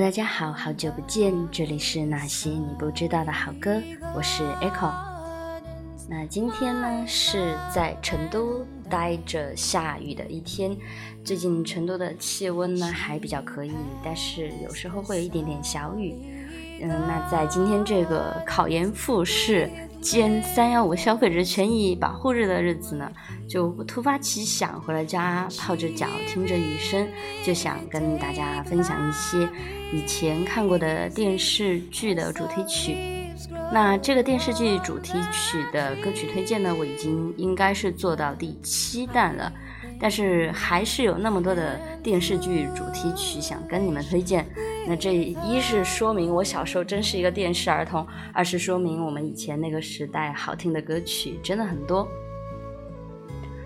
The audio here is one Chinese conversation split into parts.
大家好，好久不见，这里是那些你不知道的好歌，我是 Echo。那今天呢是在成都待着下雨的一天，最近成都的气温呢还比较可以，但是有时候会有一点点小雨。嗯，那在今天这个考研复试。兼三幺五消费者权益保护日的日子呢，就突发奇想，回了家泡着脚，听着雨声，就想跟大家分享一些以前看过的电视剧的主题曲。那这个电视剧主题曲的歌曲推荐呢，我已经应该是做到第七弹了。但是还是有那么多的电视剧主题曲想跟你们推荐，那这一是说明我小时候真是一个电视儿童，二是说明我们以前那个时代好听的歌曲真的很多。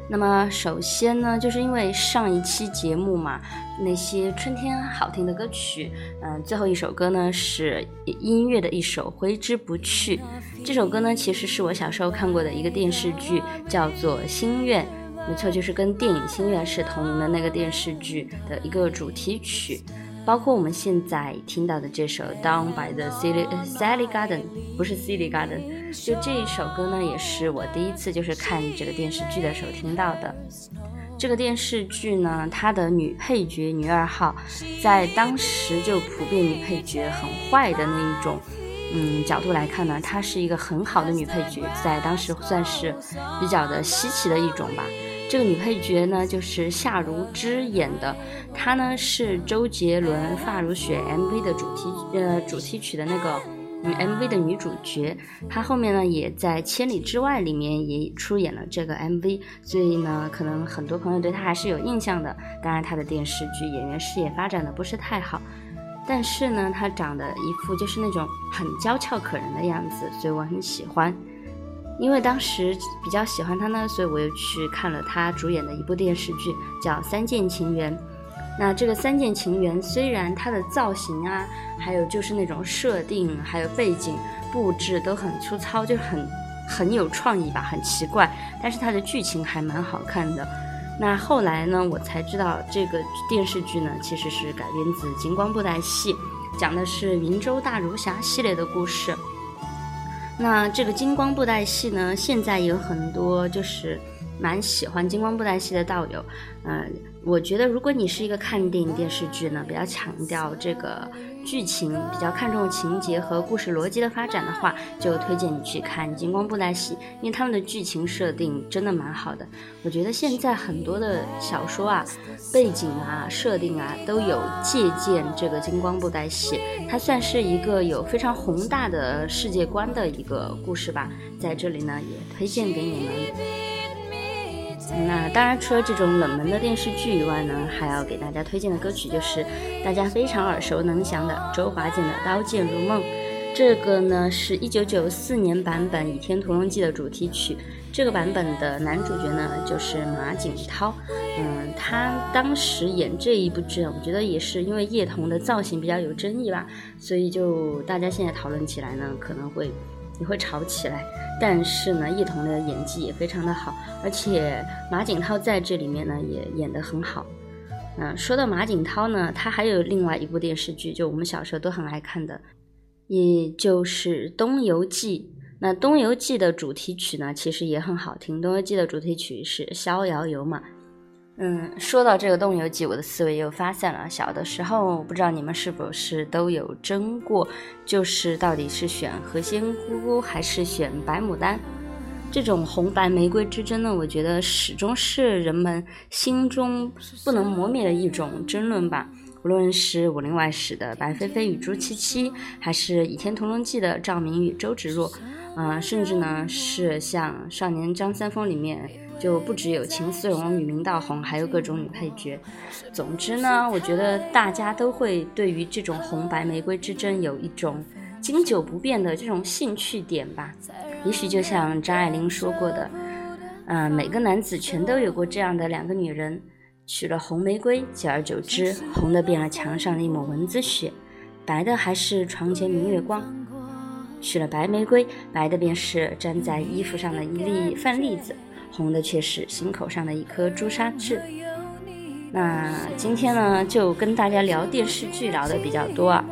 那么首先呢，就是因为上一期节目嘛，那些春天好听的歌曲，嗯，最后一首歌呢是音乐的一首《挥之不去》，这首歌呢其实是我小时候看过的一个电视剧，叫做《心愿》。没错，就是跟电影《心愿》是同名的那个电视剧的一个主题曲，包括我们现在听到的这首《Down by the Silly Sally Garden》，不是 Silly Garden，就这一首歌呢，也是我第一次就是看这个电视剧的时候听到的。这个电视剧呢，它的女配角女二号，在当时就普遍女配角很坏的那一种，嗯角度来看呢，她是一个很好的女配角，在当时算是比较的稀奇的一种吧。这个女配角呢，就是夏如芝演的，她呢是周杰伦《发如雪》MV 的主题呃主题曲的那个嗯 MV 的女主角，她后面呢也在《千里之外》里面也出演了这个 MV，所以呢可能很多朋友对她还是有印象的。当然她的电视剧演员事业发展的不是太好，但是呢她长得一副就是那种很娇俏可人的样子，所以我很喜欢。因为当时比较喜欢他呢，所以我又去看了他主演的一部电视剧，叫《三剑情缘》。那这个《三剑情缘》虽然它的造型啊，还有就是那种设定，还有背景布置都很粗糙，就很很有创意吧，很奇怪，但是它的剧情还蛮好看的。那后来呢，我才知道这个电视剧呢，其实是改编自金光布袋戏，讲的是云州大儒侠系列的故事。那这个金光布袋戏呢，现在有很多就是蛮喜欢金光布袋戏的道友，嗯。我觉得，如果你是一个看电影电视剧呢，比较强调这个剧情，比较看重情节和故事逻辑的发展的话，就推荐你去看《金光布袋戏》，因为他们的剧情设定真的蛮好的。我觉得现在很多的小说啊，背景啊、设定啊，都有借鉴这个《金光布袋戏》，它算是一个有非常宏大的世界观的一个故事吧。在这里呢，也推荐给你们。那当然，除了这种冷门的电视剧以外呢，还要给大家推荐的歌曲就是大家非常耳熟能详的周华健的《刀剑如梦》。这个呢是一九九四年版本《倚天屠龙记》的主题曲。这个版本的男主角呢就是马景涛。嗯，他当时演这一部剧，我觉得也是因为叶童的造型比较有争议吧，所以就大家现在讨论起来呢，可能会。你会吵起来，但是呢，叶童的演技也非常的好，而且马景涛在这里面呢也演得很好。那说到马景涛呢，他还有另外一部电视剧，就我们小时候都很爱看的，也就是《东游记》。那《东游记》的主题曲呢，其实也很好听，《东游记》的主题曲是《逍遥游》嘛。嗯，说到这个《东游记》，我的思维又发散了。小的时候，不知道你们是不是都有争过，就是到底是选何仙姑还是选白牡丹？这种红白玫瑰之争呢，我觉得始终是人们心中不能磨灭的一种争论吧。无论是《武林外史》的白飞飞与朱七七，还是《倚天屠龙记》的赵敏与周芷若，嗯，甚至呢是像《少年张三丰》里面。就不只有秦思荣、与明道红，还有各种女配角。总之呢，我觉得大家都会对于这种红白玫瑰之争有一种经久不变的这种兴趣点吧。也许就像张爱玲说过的，嗯，每个男子全都有过这样的两个女人，娶了红玫瑰，久而久之，红的变了墙上的一抹蚊子血，白的还是床前明月光；娶了白玫瑰，白的便是粘在衣服上的一粒饭粒子。红的却是心口上的一颗朱砂痣。那今天呢，就跟大家聊电视剧聊的比较多啊。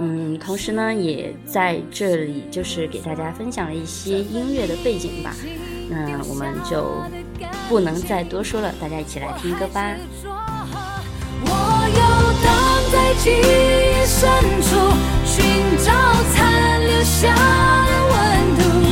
嗯，同时呢，也在这里就是给大家分享了一些音乐的背景吧。那我们就不能再多说了，大家一起来听歌吧。我游荡在记忆深处，寻找残留下的温度。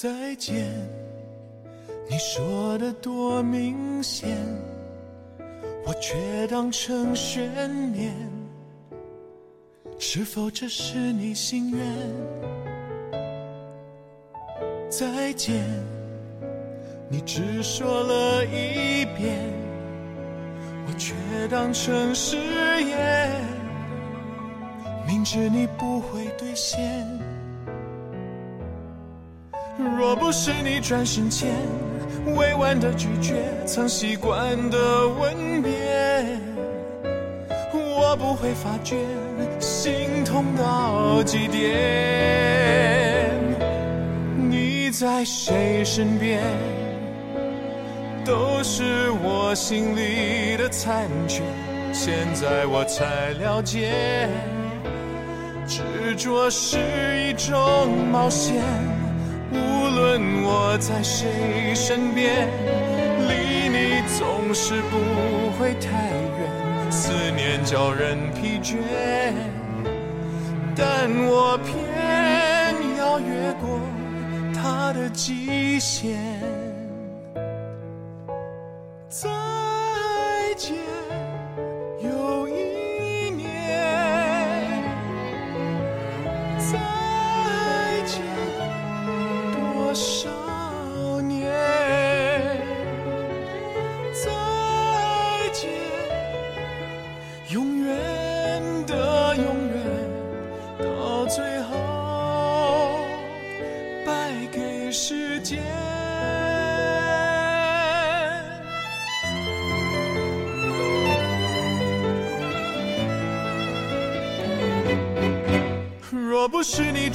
再见，你说的多明显，我却当成悬念。是否这是你心愿？再见，你只说了一遍，我却当成誓言。明知你不会兑现。若不是你转身前委婉的拒绝，曾习惯的吻别，我不会发觉心痛到极点。你在谁身边，都是我心里的残缺。现在我才了解，执着是一种冒险。我在谁身边，离你总是不会太远，思念叫人疲倦，但我偏要越过它的极限。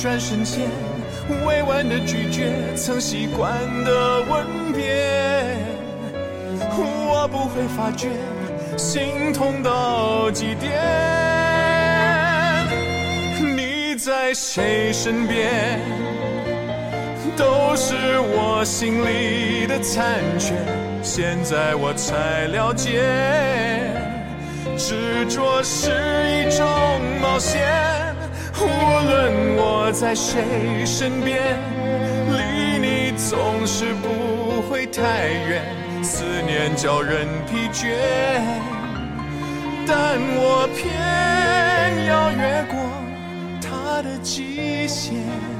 转身间，委婉的拒绝，曾习惯的吻别，我不会发觉，心痛到极点。你在谁身边，都是我心里的残缺。现在我才了解，执着是一种冒险。无论我在谁身边离你总是不会太远思念叫人疲倦但我偏要越过它的极限。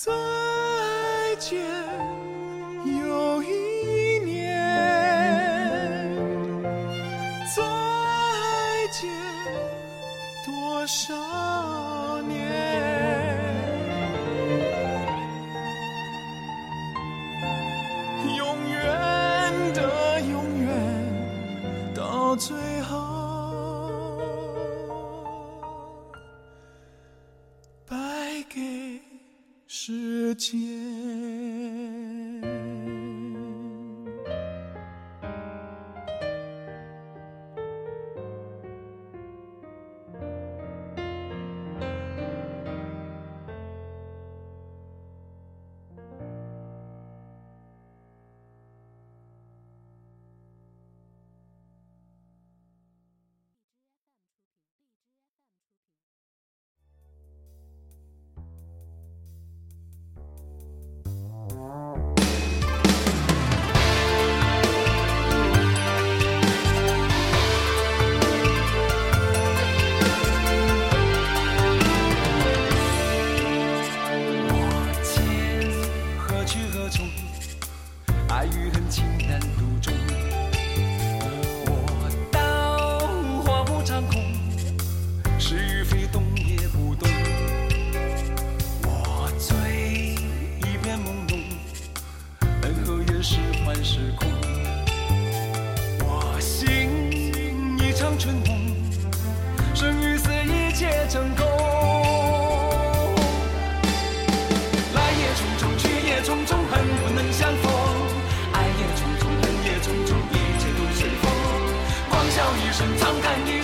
再见又一年多少年？永远的永远到最后。能不能相逢爱也匆匆恨也匆匆一切都随风。狂笑一声长叹一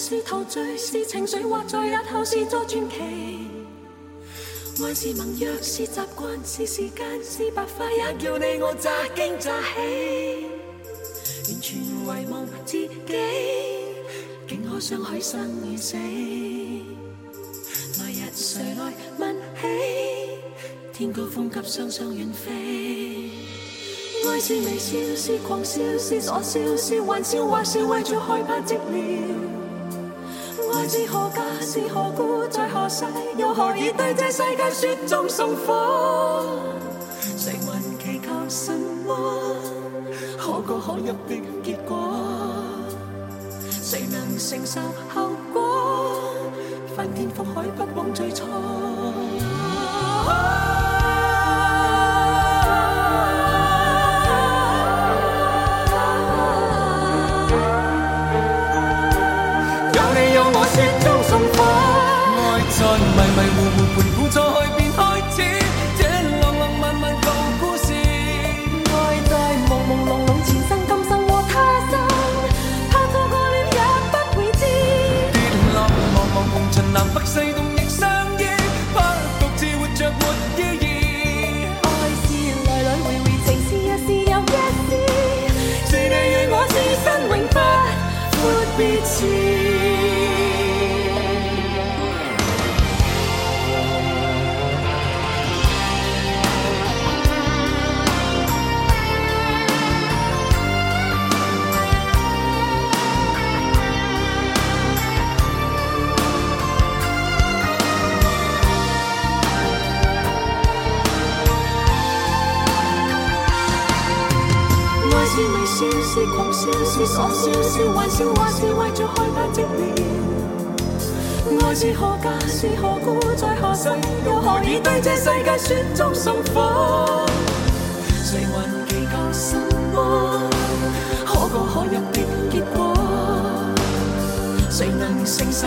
是陶醉，是情绪，或在日后是作传奇。爱是盟约，是习惯，是时间，是白发，也叫你我乍惊乍喜。完全遗忘自己，竟可相许生与死。来日谁来问起？天高风急，双双远飞。爱是微笑，是狂笑，是傻笑，是玩笑，或是为着害怕寂寥。爱是何价，是何故，在何世，又何以对这世界雪中送火？谁还祈求什么？可歌可泣的结果，谁能承受后果？翻天覆海，不枉最初。笑，是傻笑，笑还笑，还是为着害怕寂寥。爱是何价，是何故，在何世，又何以对这世界雪中送火？谁还祈求什么？可歌可泣的结果，谁能承受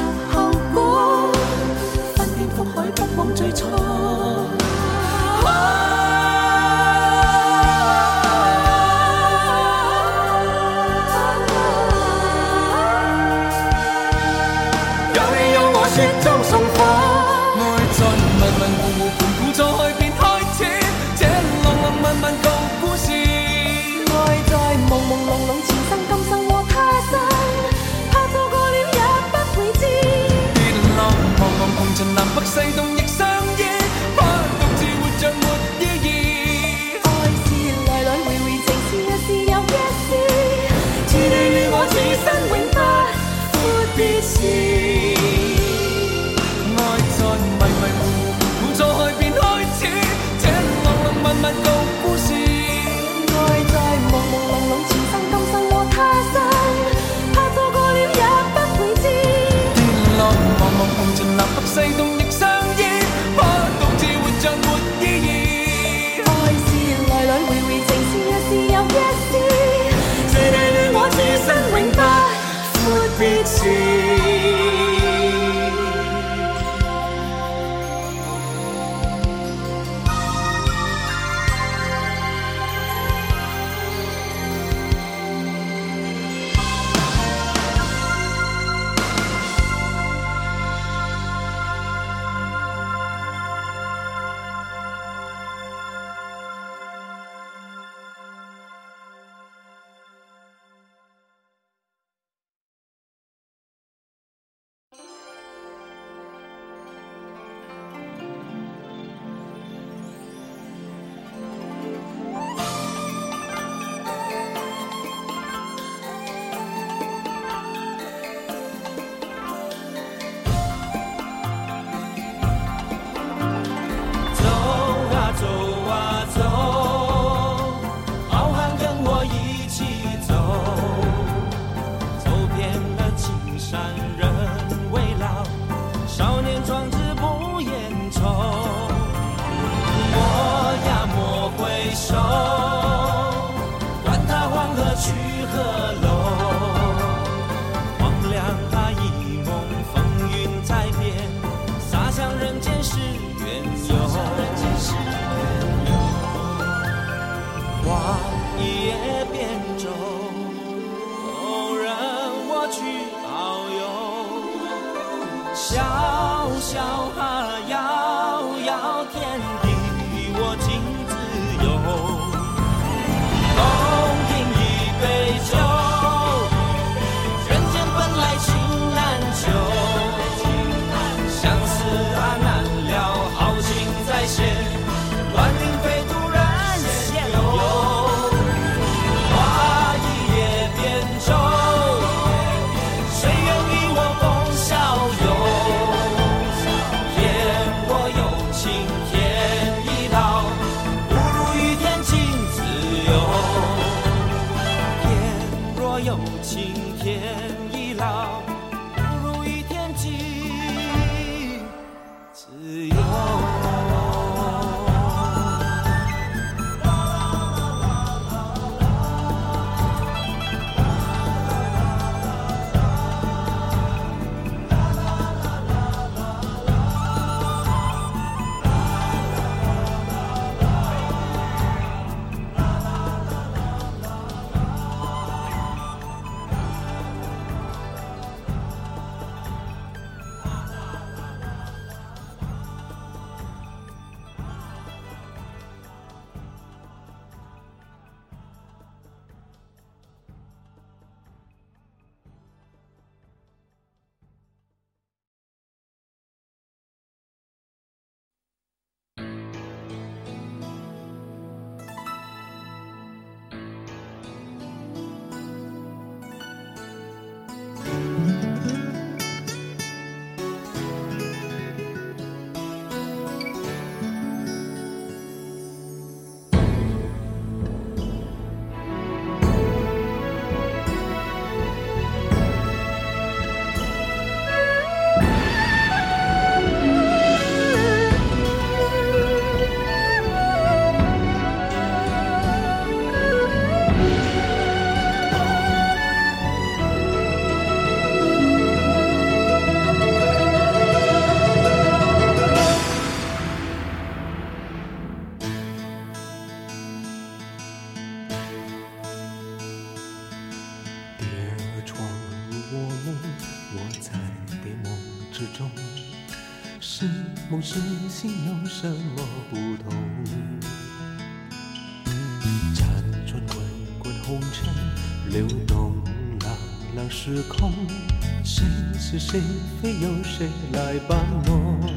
是非由谁来把握？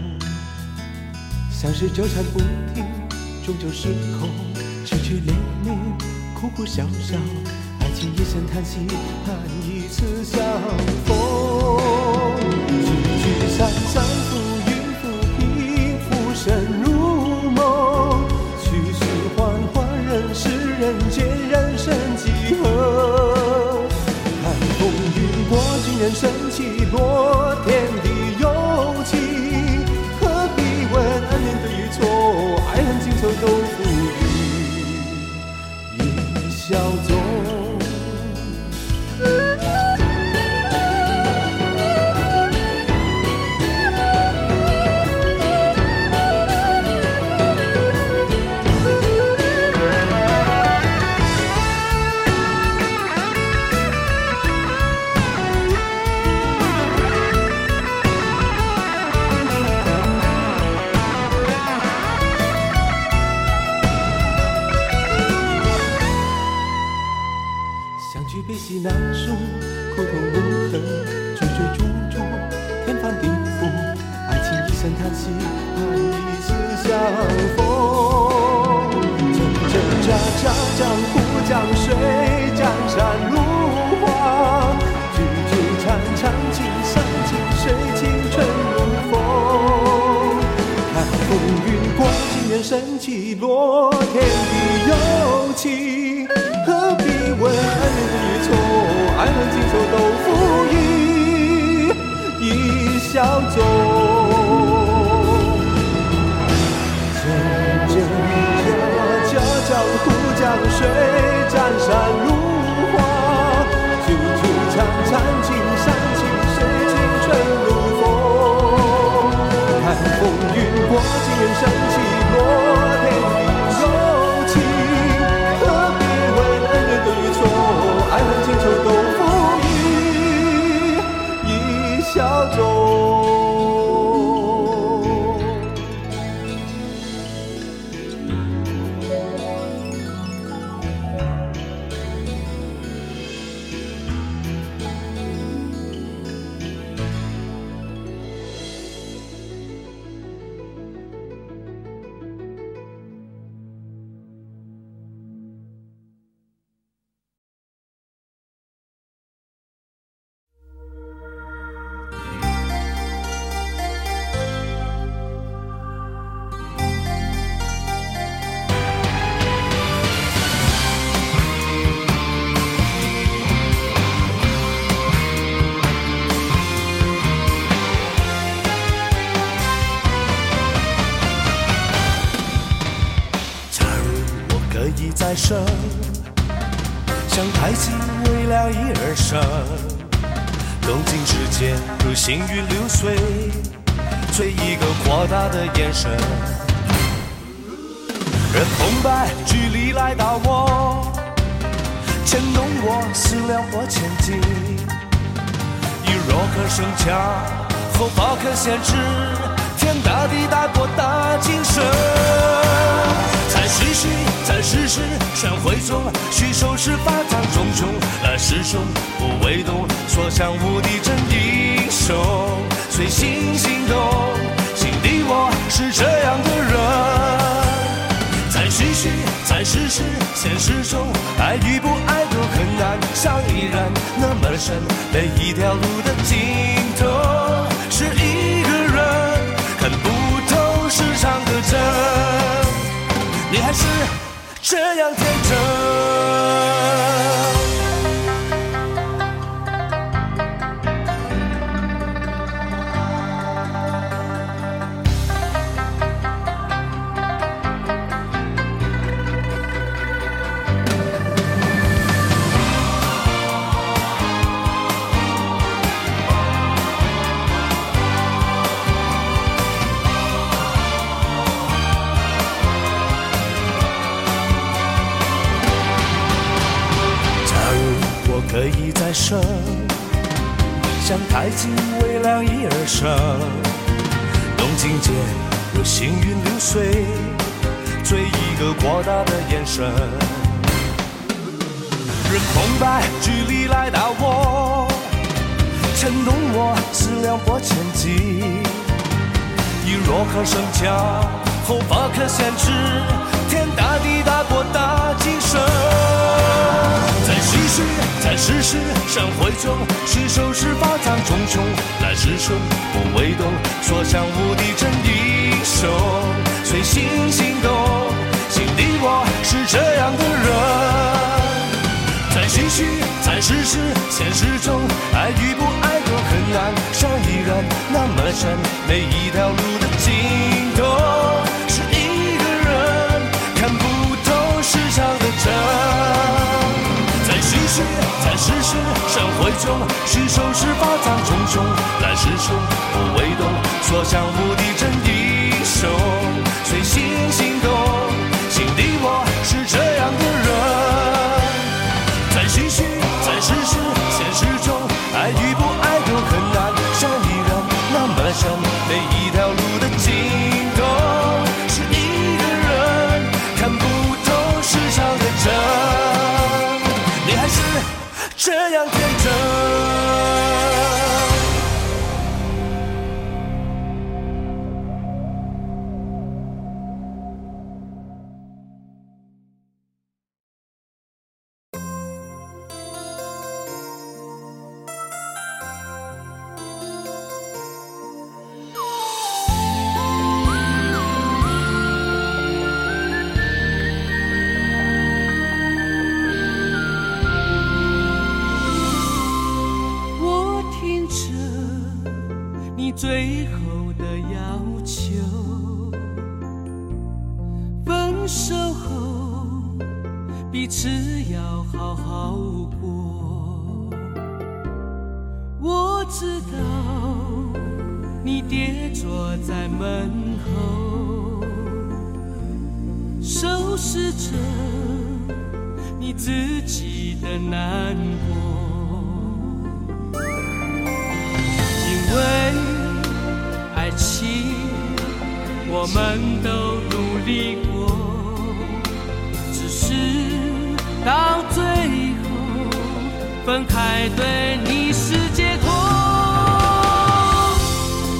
相识纠缠不停，终究是空。痴痴恋恋，苦苦笑笑，爱情一声叹息，盼一次相逢。聚聚散散，浮云浮萍，浮生如梦。曲曲缓缓，人世人间，人生几何？看风雨过尽，人生几何？行云流水，随一个扩大的眼神。任红白距离来到我，牵动我思量或前进。以弱可胜强，后方可先制，天大地大博大精神。在世事，在世事，山会中，虚手是法掌重重，来势汹不为动，所向无敌真英雄，随心行动，心底我是这样的人。在世事，在世事，现实中，爱与不爱都很难，像依然那么深。每一条路的尽头，是一个人看不透世上的真。你还是这样天真。神。任空白距离来打我，牵动我思量或前进。你若可声强，后发可先知，天大地大国大精神。在世事，在世事，山会中，是手持法掌重重，来势汹不为动，所向无敌真英雄，随心行动，你我是这样的人。在虚虚，在实实，现实中，爱与不爱都很难，伤依然那么深。每一条路的尽头，是一个人看不透世上的真。在虚虚，在世事，山会中，是手持法掌重重，来势汹不为动，所向无敌真英雄，随心行动，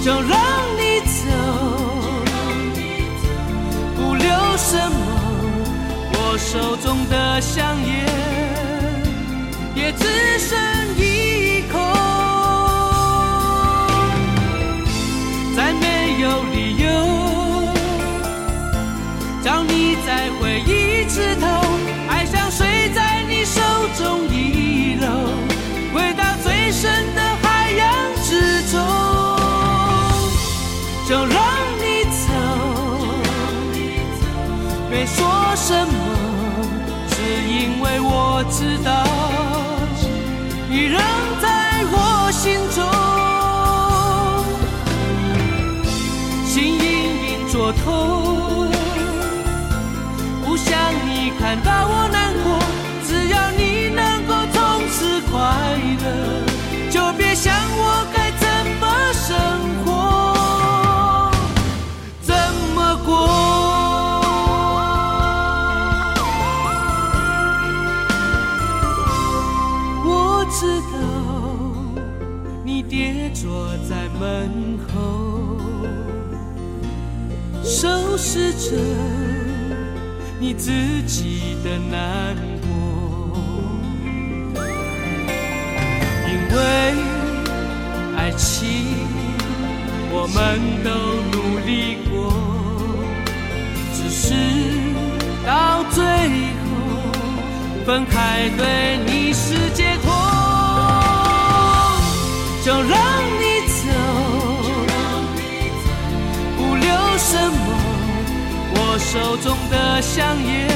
就让你走，不留什么，我手中的香烟也只剩一口。再没有理由找你在回忆枝头，试着你自己的难过，因为爱情我们都努力过，只是到最后分开对你是解脱，就让你手中的香烟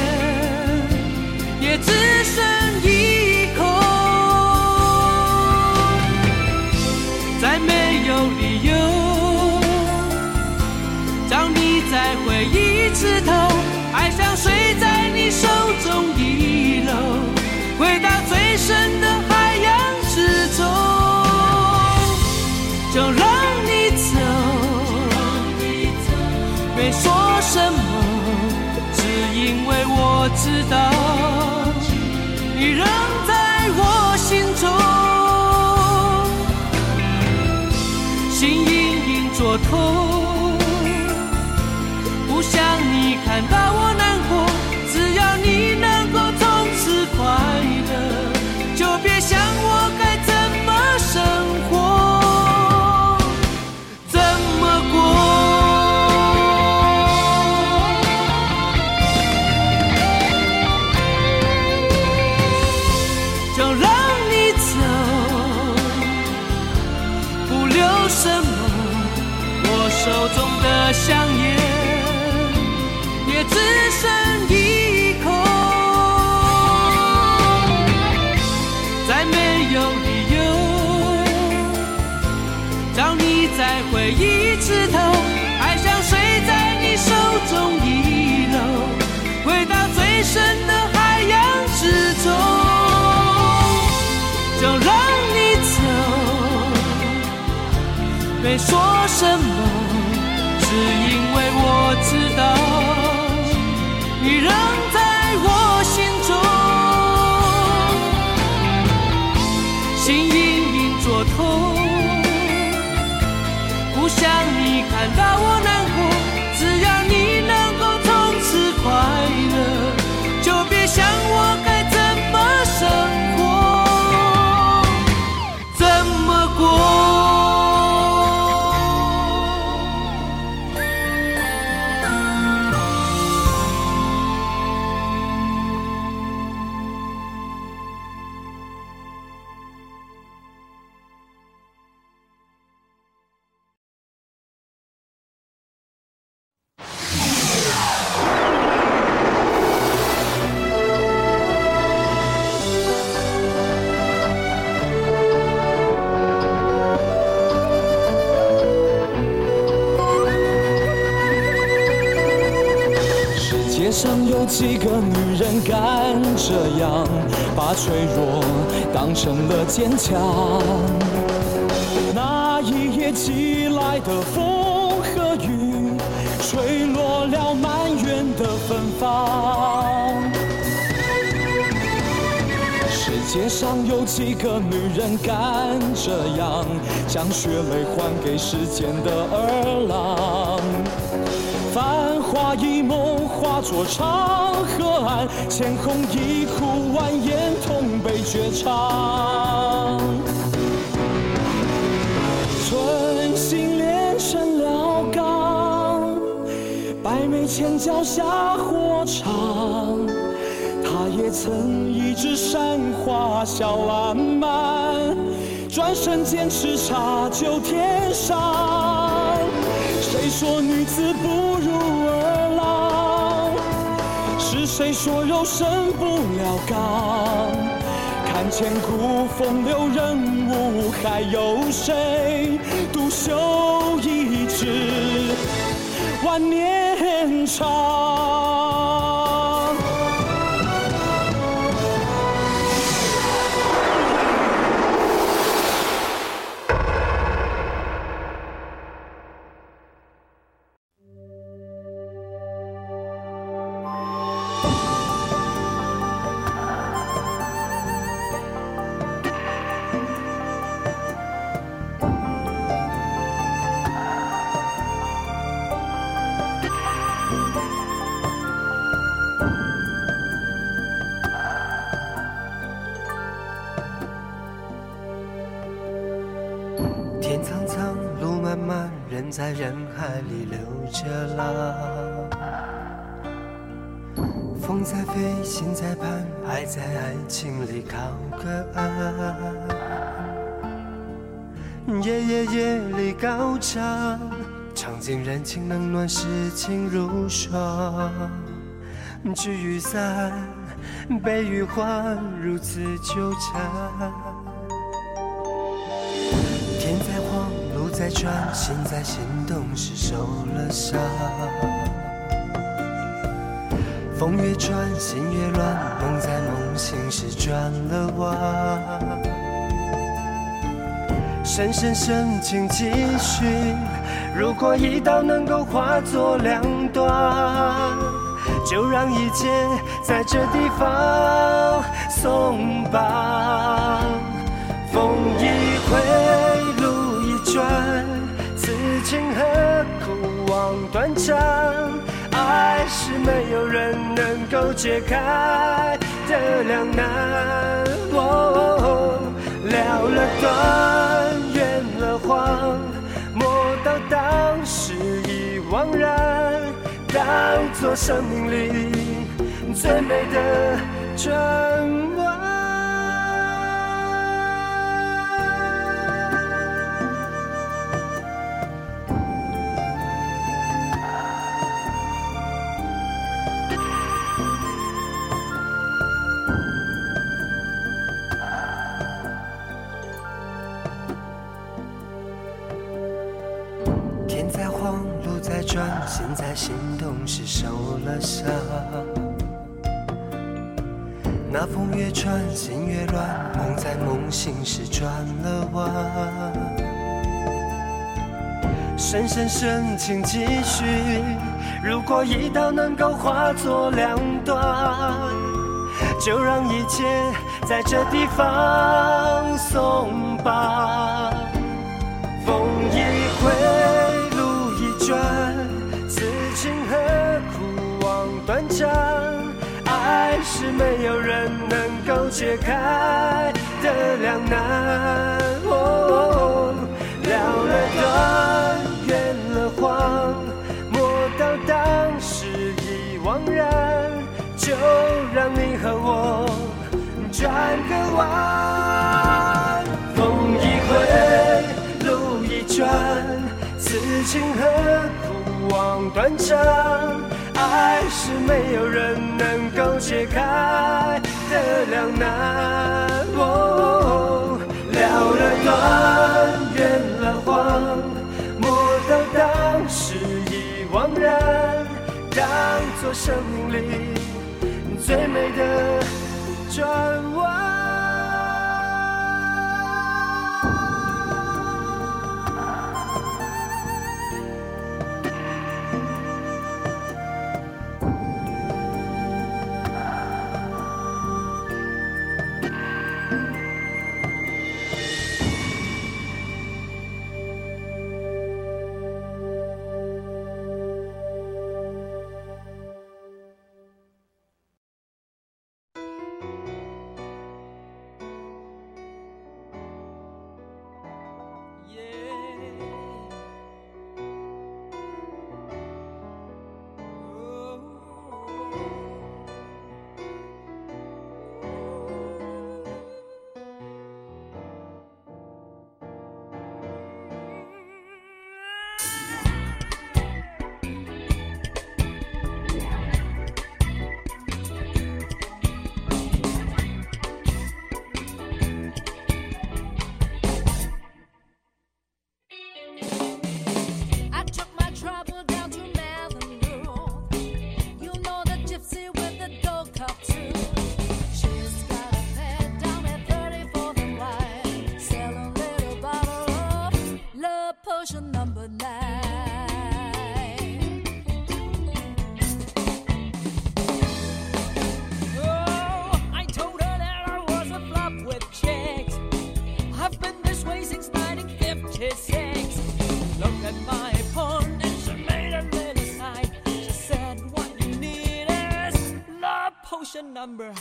也只剩一口，再没有理由找你在回忆枝头，说痛，不想你看到我枝头，爱像水在你手中遗漏，回到最深的海洋之中，就让你走。没说什么，想你看到我难世界上有几个女人敢这样将血泪还给世间的儿郎？繁华一梦化作长河岸，千红一哭，蜿蜒痛悲绝唱。寸心炼成了钢，百媚千娇下火场。也曾一枝山花笑烂漫，转身间叱咤九天上。谁说女子不如儿郎？是谁说肉身不了钢？看千古风流人物，还有谁独秀一枝万年长？里流着浪。风在飞，心在盼，爱在爱情里靠个岸。夜夜夜里高唱，唱尽人情冷暖，世情如霜。聚与散，悲与欢，如此纠缠。转，心在心动时受了伤。风越转，心越乱，梦在梦醒时转了弯。深深深情继续，如果一刀能够化作两段，就让一切在这地方松绑。风一回，转，此情何苦望断肠？爱是没有人能够解开的两难。哦，了了断，圆了谎，莫道当时已惘然，当作生命里最美的转弯。在心动时受了伤。那风越穿，心越乱，梦在梦醒时转了弯。深深深情继续，如果一刀能够化作两段，就让一切在这地方松绑。风一是没有人能够解开的两难。哦，了了断，圆了谎，莫道当时已惘然，就让你和我转个弯。风一回，路一转，此情何苦望断肠？爱是没有人能够解开的两难。哦，了了断，圆了谎，莫道当时已惘然，当作生命里最美的转 number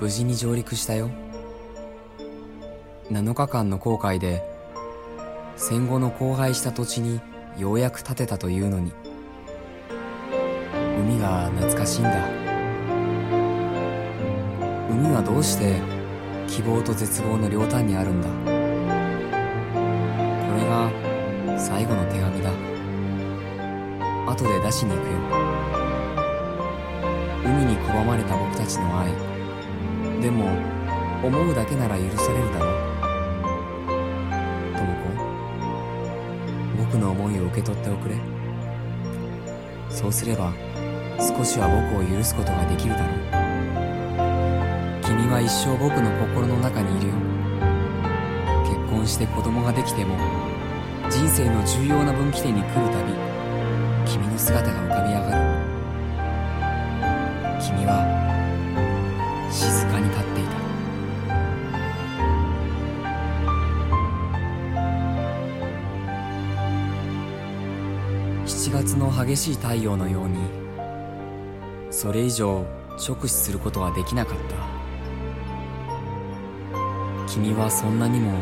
無事に上陸したよ。7日間の航海で戦後の荒廃した土地にようやく建てたというのに。海が懐かしいんだ。海はどうして希望と絶望の両端にあるんだ。これが最後の手紙だ。後で出しに行くよ。海に拒まれた僕たちの愛。でも思うだけなら許されるだろう。智子僕の思いを受け取っておくれ。そうすれば少しは僕を許すことができるだろう。君は一生僕の心の中にいるよ。結婚して子供ができても人生の重要な分岐点に来るたび君の姿が浮かび上がる。の激しい太陽のようにそれ以上直視することはできなかった。君はそんなにも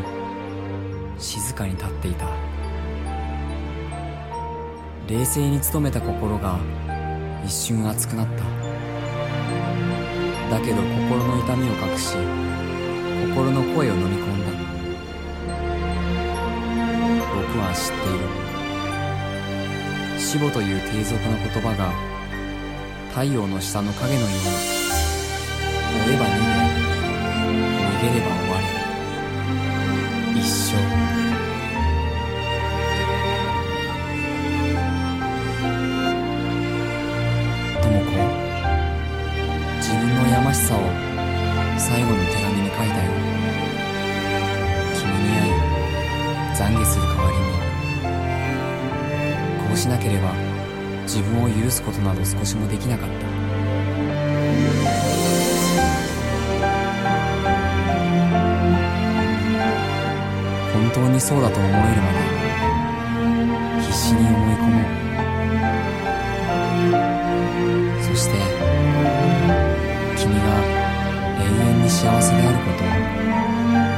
静かに立っていた。冷静に努めた心が一瞬熱くなった。だけど心の痛みを隠し心の声を飲み込んだ。僕は知っている。死母という低俗な言葉が太陽の下の影のように追えば逃げ逃げればきなかった。本当にそうだと思えるまで必死に思い込もう。そして君が永遠に幸せであることを